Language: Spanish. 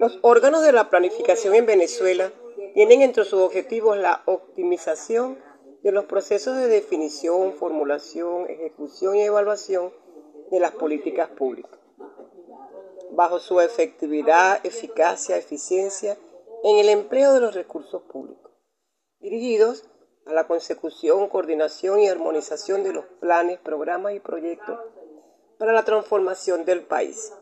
Los órganos de la planificación en Venezuela tienen entre sus objetivos la optimización de los procesos de definición, formulación, ejecución y evaluación de las políticas públicas, bajo su efectividad, eficacia, eficiencia en el empleo de los recursos públicos, dirigidos a la consecución, coordinación y armonización de los planes, programas y proyectos para la transformación del país.